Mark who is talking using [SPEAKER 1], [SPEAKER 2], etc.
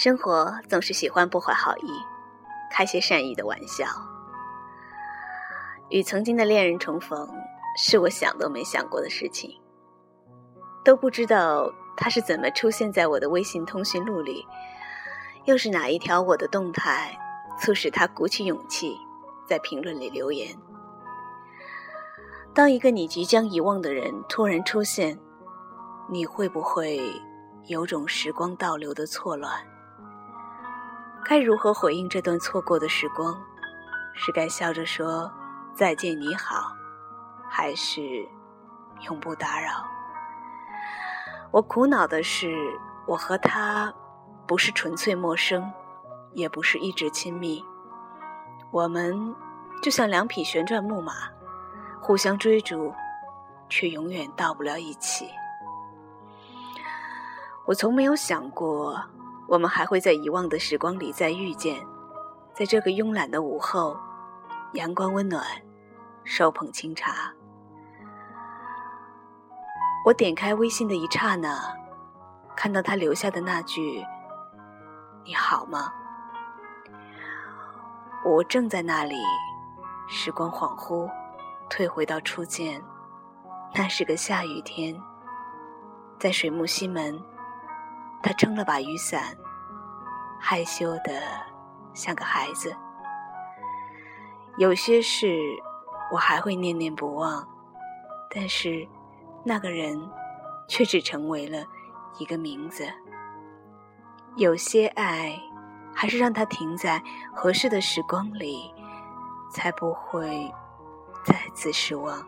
[SPEAKER 1] 生活总是喜欢不怀好意，开些善意的玩笑。与曾经的恋人重逢，是我想都没想过的事情。都不知道他是怎么出现在我的微信通讯录里，又是哪一条我的动态，促使他鼓起勇气在评论里留言。当一个你即将遗忘的人突然出现，你会不会有种时光倒流的错乱？该如何回应这段错过的时光？是该笑着说再见你好，还是永不打扰？我苦恼的是，我和他不是纯粹陌生，也不是一直亲密，我们就像两匹旋转木马，互相追逐，却永远到不了一起。我从没有想过。我们还会在遗忘的时光里再遇见，在这个慵懒的午后，阳光温暖，手捧清茶。我点开微信的一刹那，看到他留下的那句“你好吗”，我正在那里，时光恍惚，退回到初见，那是个下雨天，在水木西门。他撑了把雨伞，害羞的像个孩子。有些事我还会念念不忘，但是那个人却只成为了一个名字。有些爱还是让它停在合适的时光里，才不会再次失望。